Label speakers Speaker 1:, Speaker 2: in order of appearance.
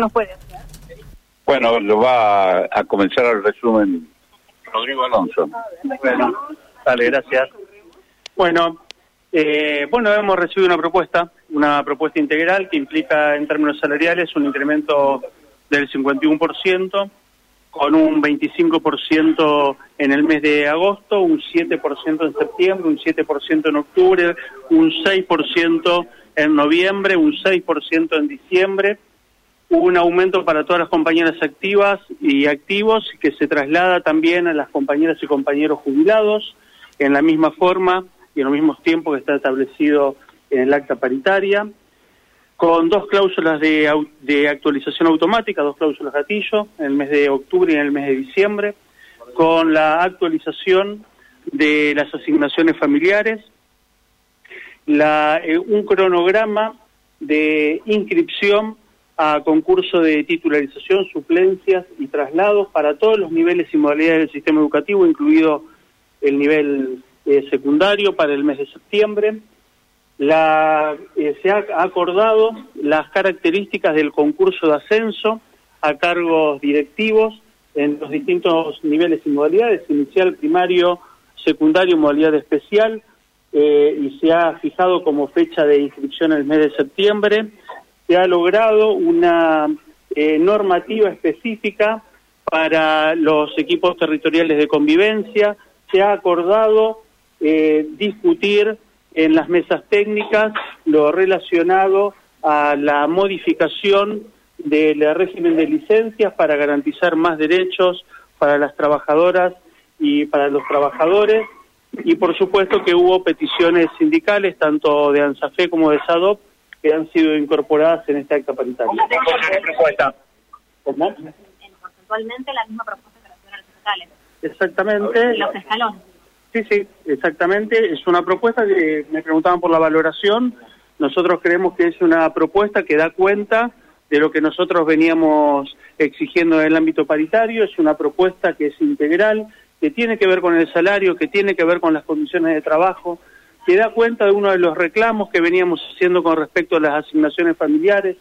Speaker 1: no puede
Speaker 2: Bueno, lo va a, comenzar el resumen Rodrigo Alonso.
Speaker 3: Bueno, dale, gracias. Bueno, eh, bueno, hemos recibido una propuesta, una propuesta integral que implica en términos salariales un incremento del 51%, con un 25% en el mes de agosto, un 7% en septiembre, un 7% en octubre, un 6% en noviembre, un 6% en diciembre Un aumento para todas las compañeras activas y activos que se traslada también a las compañeras y compañeros jubilados en la misma forma y en los mismos tiempos que está establecido en el acta paritaria, con dos cláusulas de, de actualización automática, dos cláusulas gatillo, en el mes de octubre y en el mes de diciembre, con la actualización de las asignaciones familiares, la, eh, un cronograma de inscripción a concurso de titularización, suplencias y traslados para todos los niveles y modalidades del sistema educativo, incluido el nivel eh, secundario para el mes de septiembre. La, eh, se ha acordado las características del concurso de ascenso a cargos directivos en los distintos niveles y modalidades, inicial, primario, secundario, modalidad especial, eh, y se ha fijado como fecha de inscripción el mes de septiembre se ha logrado una eh, normativa específica para los equipos territoriales de convivencia, se ha acordado eh, discutir en las mesas técnicas lo relacionado a la modificación del régimen de licencias para garantizar más derechos para las trabajadoras y para los trabajadores. Y por supuesto que hubo peticiones sindicales, tanto de ANSAFE como de SADOP, que han sido incorporadas en esta acta paritaria.
Speaker 1: ¿Qué propuesta? ¿Cómo? Porcentualmente la misma propuesta que las estatales.
Speaker 3: Exactamente.
Speaker 1: Los escalones.
Speaker 3: Sí, sí, exactamente. Es una propuesta que me preguntaban por la valoración. Nosotros creemos que es una propuesta que da cuenta de lo que nosotros veníamos exigiendo en el ámbito paritario. Es una propuesta que es integral, que tiene que ver con el salario, que tiene que ver con las condiciones de trabajo, que da cuenta de uno de los reclamos que veníamos haciendo con respecto a las asignaciones familiares,